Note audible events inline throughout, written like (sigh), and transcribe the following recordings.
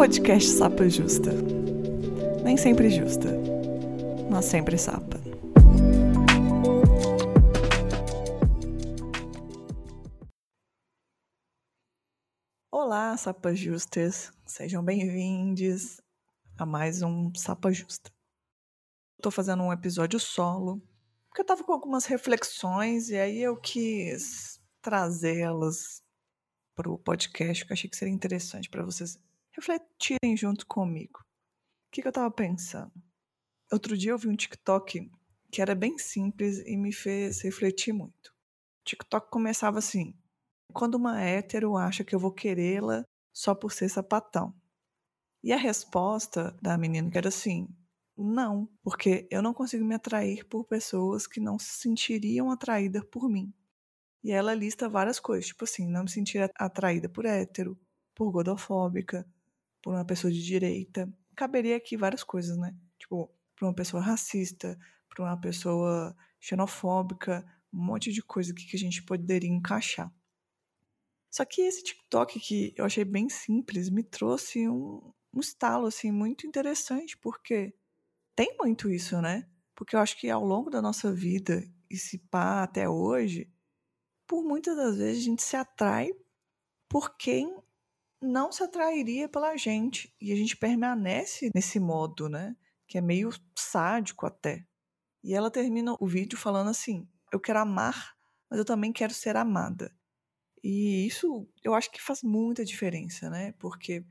podcast Sapa Justa. Nem sempre justa, mas sempre sapa. Olá, Sapas Justas. Sejam bem-vindos a mais um Sapa Justa. Estou fazendo um episódio solo, porque eu estava com algumas reflexões e aí eu quis trazê-las para o podcast, que eu achei que seria interessante para vocês refletirem junto comigo. O que, que eu estava pensando? Outro dia eu vi um TikTok que era bem simples e me fez refletir muito. O TikTok começava assim: quando uma hétero acha que eu vou querê-la só por ser sapatão. E a resposta da menina era assim: não, porque eu não consigo me atrair por pessoas que não se sentiriam atraídas por mim. E ela lista várias coisas, tipo assim, não me sentir atraída por hétero, por gordofóbica, por uma pessoa de direita. Caberia aqui várias coisas, né? Tipo, por uma pessoa racista, por uma pessoa xenofóbica, um monte de coisa que a gente poderia encaixar. Só que esse TikTok que eu achei bem simples me trouxe um, um estalo assim muito interessante, porque tem muito isso, né? Porque eu acho que ao longo da nossa vida, e se pá até hoje, por muitas das vezes a gente se atrai por quem não se atrairia pela gente. E a gente permanece nesse modo, né? Que é meio sádico até. E ela termina o vídeo falando assim: Eu quero amar, mas eu também quero ser amada. E isso eu acho que faz muita diferença, né? Porque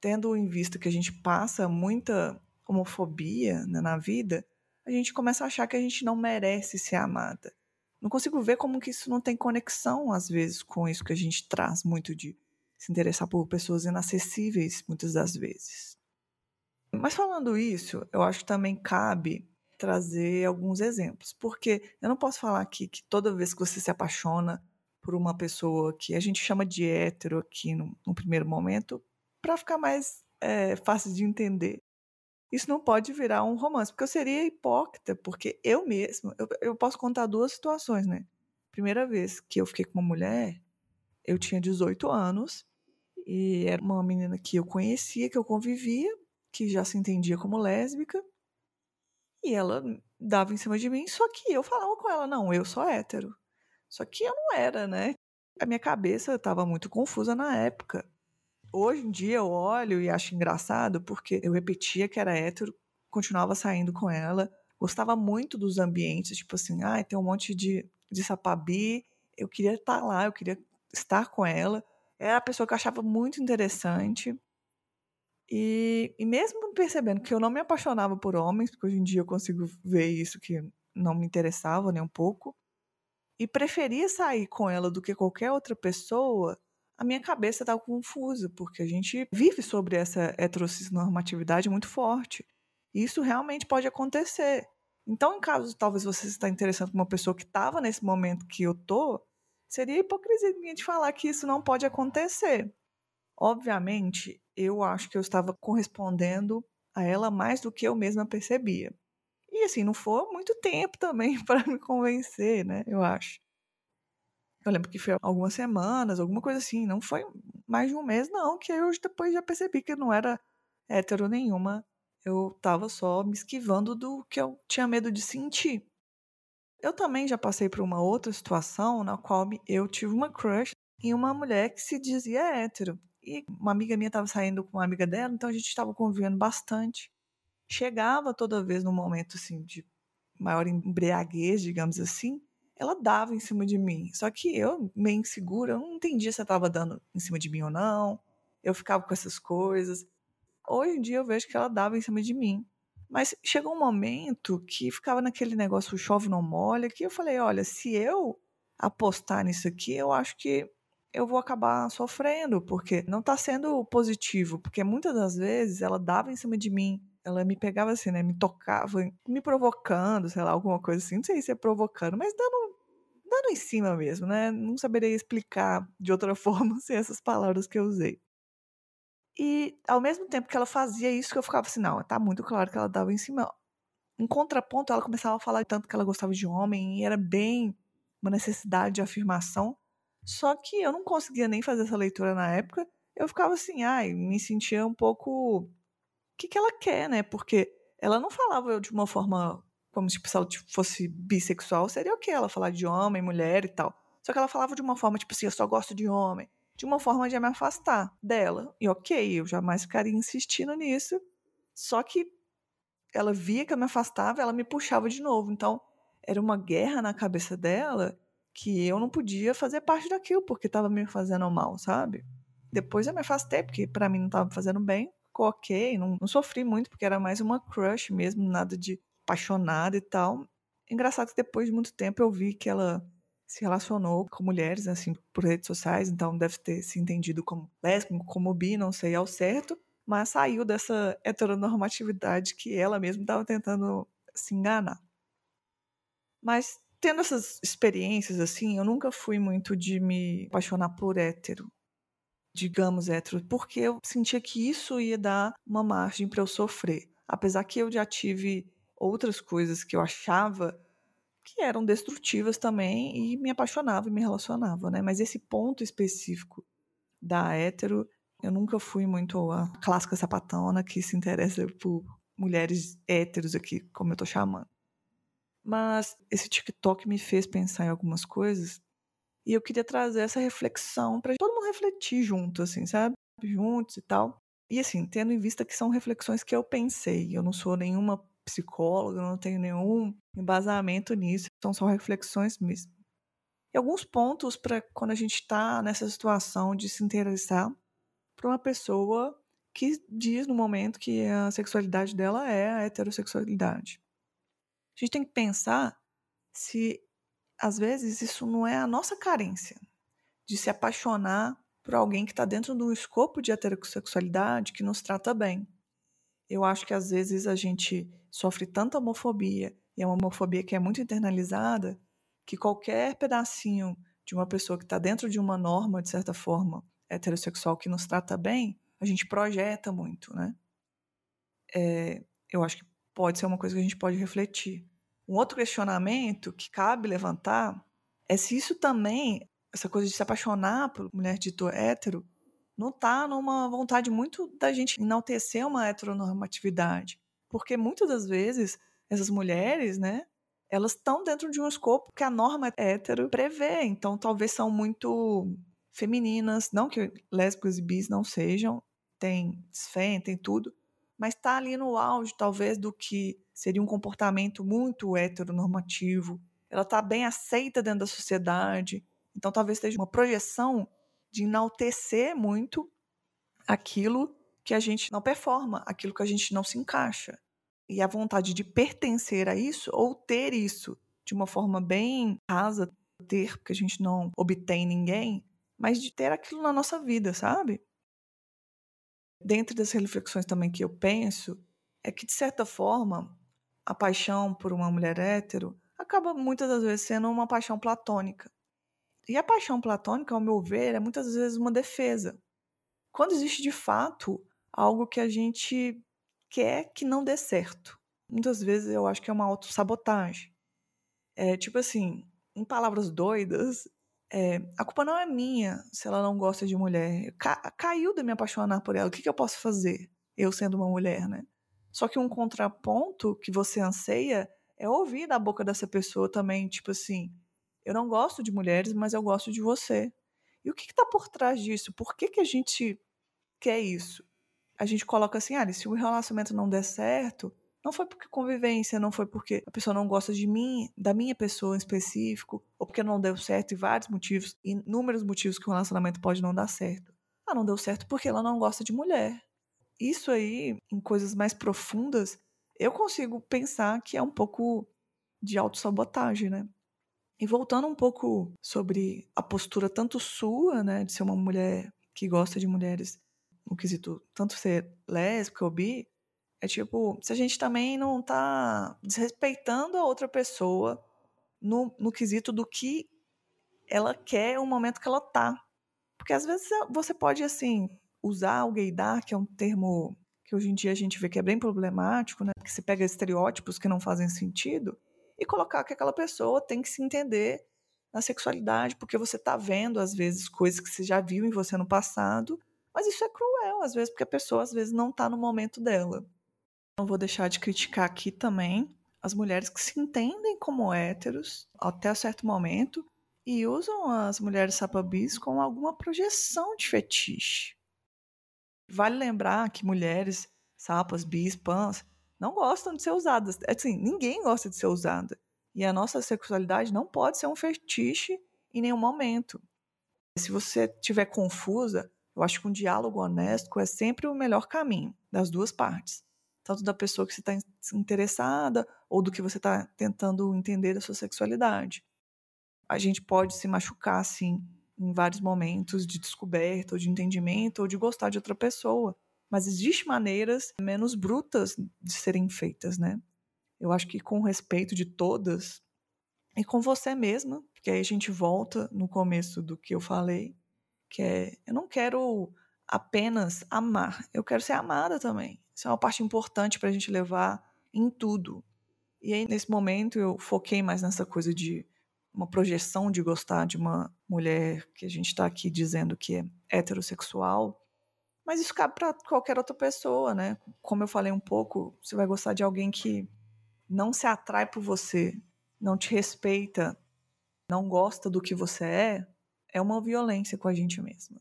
tendo em vista que a gente passa muita homofobia né, na vida, a gente começa a achar que a gente não merece ser amada. Não consigo ver como que isso não tem conexão, às vezes, com isso que a gente traz muito de se interessar por pessoas inacessíveis, muitas das vezes. Mas falando isso, eu acho que também cabe trazer alguns exemplos, porque eu não posso falar aqui que toda vez que você se apaixona por uma pessoa que a gente chama de hétero aqui no, no primeiro momento, para ficar mais é, fácil de entender, isso não pode virar um romance, porque eu seria hipócrita, porque eu mesmo, eu, eu posso contar duas situações, né? Primeira vez que eu fiquei com uma mulher, eu tinha 18 anos, e era uma menina que eu conhecia, que eu convivia, que já se entendia como lésbica, e ela dava em cima de mim, só que eu falava com ela, não, eu sou hétero. Só que eu não era, né? A minha cabeça estava muito confusa na época. Hoje em dia eu olho e acho engraçado porque eu repetia que era hétero, continuava saindo com ela, gostava muito dos ambientes, tipo assim, ah, tem um monte de, de sapabi, eu queria estar lá, eu queria estar com ela. Era a pessoa que eu achava muito interessante. E, e mesmo percebendo que eu não me apaixonava por homens, porque hoje em dia eu consigo ver isso que não me interessava nem um pouco, e preferia sair com ela do que qualquer outra pessoa, a minha cabeça estava confusa, porque a gente vive sobre essa heteronormatividade muito forte. E isso realmente pode acontecer. Então, em caso talvez você está interessado com uma pessoa que estava nesse momento que eu tô, seria hipocrisia de falar que isso não pode acontecer. Obviamente, eu acho que eu estava correspondendo a ela mais do que eu mesma percebia. E assim, não foi muito tempo também (laughs) para me convencer, né? Eu acho. Eu lembro que foi algumas semanas, alguma coisa assim. Não foi mais de um mês, não. Que eu depois já percebi que não era hétero nenhuma. Eu tava só me esquivando do que eu tinha medo de sentir. Eu também já passei por uma outra situação na qual eu tive uma crush em uma mulher que se dizia hétero. E uma amiga minha estava saindo com uma amiga dela, então a gente estava convivendo bastante. Chegava toda vez num momento assim de maior embriaguez, digamos assim, ela dava em cima de mim. Só que eu, meio insegura, eu não entendia se ela estava dando em cima de mim ou não. Eu ficava com essas coisas. Hoje em dia eu vejo que ela dava em cima de mim. Mas chegou um momento que ficava naquele negócio chove não molha, que eu falei, olha, se eu apostar nisso aqui, eu acho que eu vou acabar sofrendo, porque não está sendo positivo, porque muitas das vezes ela dava em cima de mim, ela me pegava assim, né, me tocava, me provocando, sei lá, alguma coisa assim, não sei se é provocando, mas dando dando em cima mesmo, né? Não saberia explicar de outra (laughs) forma sem essas palavras que eu usei. E ao mesmo tempo que ela fazia isso, que eu ficava assim, não, tá muito claro que ela dava em cima. Em contraponto, ela começava a falar tanto que ela gostava de homem e era bem uma necessidade de afirmação. Só que eu não conseguia nem fazer essa leitura na época. eu ficava assim, ai, me sentia um pouco. O que, que ela quer, né? Porque ela não falava de uma forma como tipo, se ela tipo, fosse bissexual, seria o quê? Ela falar de homem, mulher e tal. Só que ela falava de uma forma, tipo assim, eu só gosto de homem. De uma forma de me afastar dela. E ok, eu jamais ficaria insistindo nisso. Só que ela via que eu me afastava, ela me puxava de novo. Então, era uma guerra na cabeça dela que eu não podia fazer parte daquilo, porque estava me fazendo mal, sabe? Depois eu me afastei, porque para mim não estava fazendo bem. Ficou ok, não, não sofri muito, porque era mais uma crush mesmo, nada de apaixonada e tal. Engraçado que depois de muito tempo eu vi que ela se relacionou com mulheres, assim, por redes sociais, então deve ter se entendido como lésbico, como bi, não sei ao certo, mas saiu dessa heteronormatividade que ela mesma estava tentando se enganar. Mas tendo essas experiências assim, eu nunca fui muito de me apaixonar por hétero, digamos hétero, porque eu sentia que isso ia dar uma margem para eu sofrer. Apesar que eu já tive outras coisas que eu achava que eram destrutivas também e me apaixonava e me relacionava, né? Mas esse ponto específico da hétero, eu nunca fui muito a clássica sapatona que se interessa por mulheres héteros aqui, como eu tô chamando. Mas esse TikTok me fez pensar em algumas coisas e eu queria trazer essa reflexão para todo mundo refletir junto, assim, sabe? Juntos e tal. E assim, tendo em vista que são reflexões que eu pensei, eu não sou nenhuma psicóloga, não tenho nenhum embasamento nisso, são só reflexões mesmo. E alguns pontos para quando a gente está nessa situação de se interessar por uma pessoa que diz no momento que a sexualidade dela é a heterossexualidade. A gente tem que pensar se às vezes isso não é a nossa carência de se apaixonar por alguém que está dentro de um escopo de heterossexualidade que nos trata bem. Eu acho que às vezes a gente sofre tanta homofobia, e é uma homofobia que é muito internalizada, que qualquer pedacinho de uma pessoa que está dentro de uma norma, de certa forma, heterossexual que nos trata bem, a gente projeta muito, né? É, eu acho que pode ser uma coisa que a gente pode refletir. Um outro questionamento que cabe levantar é se isso também, essa coisa de se apaixonar por mulher dito hétero, não está numa vontade muito da gente enaltecer uma heteronormatividade. Porque muitas das vezes essas mulheres, né, elas estão dentro de um escopo que a norma hétero prevê. Então talvez são muito femininas, não que lésbicas e bis não sejam, tem desfém, tem tudo, mas está ali no auge talvez do que seria um comportamento muito heteronormativo. Ela está bem aceita dentro da sociedade. Então talvez seja uma projeção de enaltecer muito aquilo que a gente não performa, aquilo que a gente não se encaixa. E a vontade de pertencer a isso ou ter isso de uma forma bem rasa, ter, porque a gente não obtém ninguém, mas de ter aquilo na nossa vida, sabe? Dentre das reflexões também que eu penso, é que, de certa forma, a paixão por uma mulher hétero acaba muitas das vezes sendo uma paixão platônica. E a paixão platônica, ao meu ver, é muitas vezes uma defesa. Quando existe de fato algo que a gente quer que não dê certo. Muitas vezes eu acho que é uma autossabotagem. É tipo assim, em palavras doidas, é, a culpa não é minha se ela não gosta de mulher. Ca caiu de me apaixonar por ela. O que, que eu posso fazer? Eu sendo uma mulher, né? Só que um contraponto que você anseia é ouvir da boca dessa pessoa também, tipo assim, eu não gosto de mulheres, mas eu gosto de você. E o que está por trás disso? Por que, que a gente quer isso? A gente coloca assim, ah, se o relacionamento não der certo, não foi porque convivência, não foi porque a pessoa não gosta de mim, da minha pessoa em específico, ou porque não deu certo, e vários motivos, inúmeros motivos que o relacionamento pode não dar certo. Ah, não deu certo porque ela não gosta de mulher. Isso aí, em coisas mais profundas, eu consigo pensar que é um pouco de autossabotagem, né? E voltando um pouco sobre a postura tanto sua, né, de ser uma mulher que gosta de mulheres no quesito tanto ser lésbica ou bi, é tipo, se a gente também não tá desrespeitando a outra pessoa no, no quesito do que ela quer o momento que ela tá. Porque às vezes você pode, assim, usar o gaydar, que é um termo que hoje em dia a gente vê que é bem problemático, né? Que se pega estereótipos que não fazem sentido e colocar que aquela pessoa tem que se entender na sexualidade, porque você está vendo, às vezes, coisas que você já viu em você no passado, Mas isso é cruel, às vezes, porque a pessoa às vezes não tá no momento dela. Não vou deixar de criticar aqui também as mulheres que se entendem como héteros até certo momento e usam as mulheres sapabis com alguma projeção de fetiche. Vale lembrar que mulheres sapas, bis, pans não gostam de ser usadas. Assim, ninguém gosta de ser usada. E a nossa sexualidade não pode ser um fetiche em nenhum momento. Se você estiver confusa, eu acho que um diálogo honesto é sempre o melhor caminho das duas partes. Tanto da pessoa que você está interessada ou do que você está tentando entender da sua sexualidade. A gente pode se machucar, sim, em vários momentos de descoberta, ou de entendimento, ou de gostar de outra pessoa. Mas existem maneiras menos brutas de serem feitas, né? Eu acho que com respeito de todas e com você mesma, porque aí a gente volta no começo do que eu falei, que é eu não quero apenas amar, eu quero ser amada também. Isso é uma parte importante para a gente levar em tudo. E aí, nesse momento, eu foquei mais nessa coisa de uma projeção de gostar de uma mulher que a gente está aqui dizendo que é heterossexual, mas isso cabe para qualquer outra pessoa, né? Como eu falei um pouco, você vai gostar de alguém que não se atrai por você, não te respeita, não gosta do que você é, é uma violência com a gente mesma.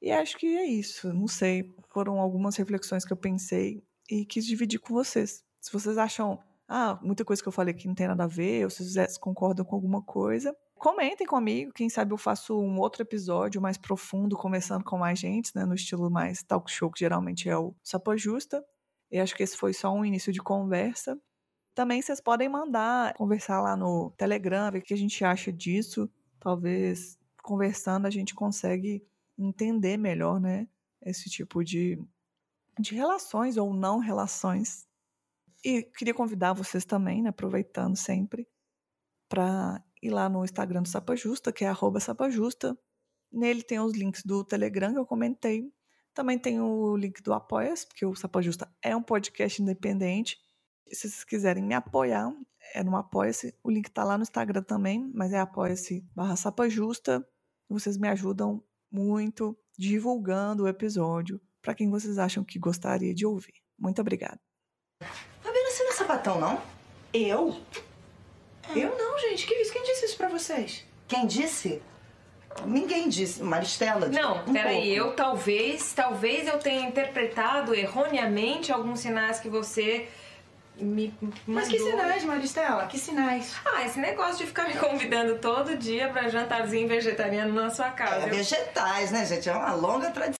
E acho que é isso. Não sei. Foram algumas reflexões que eu pensei e quis dividir com vocês. Se vocês acham ah, muita coisa que eu falei que não tem nada a ver, ou se vocês concordam com alguma coisa, comentem comigo. Quem sabe eu faço um outro episódio mais profundo, começando com mais gente, né, no estilo mais talk show, que geralmente é o Sapa Justa. E acho que esse foi só um início de conversa. Também vocês podem mandar, conversar lá no Telegram, ver o que a gente acha disso. Talvez conversando a gente consegue entender melhor, né, esse tipo de, de relações ou não relações e queria convidar vocês também, né, aproveitando sempre, para ir lá no Instagram do Sapa Justa, que é @sapajusta. Nele tem os links do Telegram que eu comentei. Também tem o link do Apoia-se, porque o Sapa Justa é um podcast independente. Se vocês quiserem me apoiar, é no Apoia-se. O link está lá no Instagram também, mas é apoia-se barra Sapa Justa. Vocês me ajudam muito divulgando o episódio para quem vocês acham que gostaria de ouvir. Muito obrigada sapatão, não? Eu? Eu não, gente. Que isso? Quem disse isso pra vocês? Quem disse? Ninguém disse. Maristela. Não, um peraí. Eu talvez, talvez eu tenha interpretado erroneamente alguns sinais que você me mandou. Mas que sinais, Maristela? Que sinais? Ah, esse negócio de ficar me convidando todo dia pra jantarzinho vegetariano na sua casa. É, vegetais, né, gente? É uma longa tradição.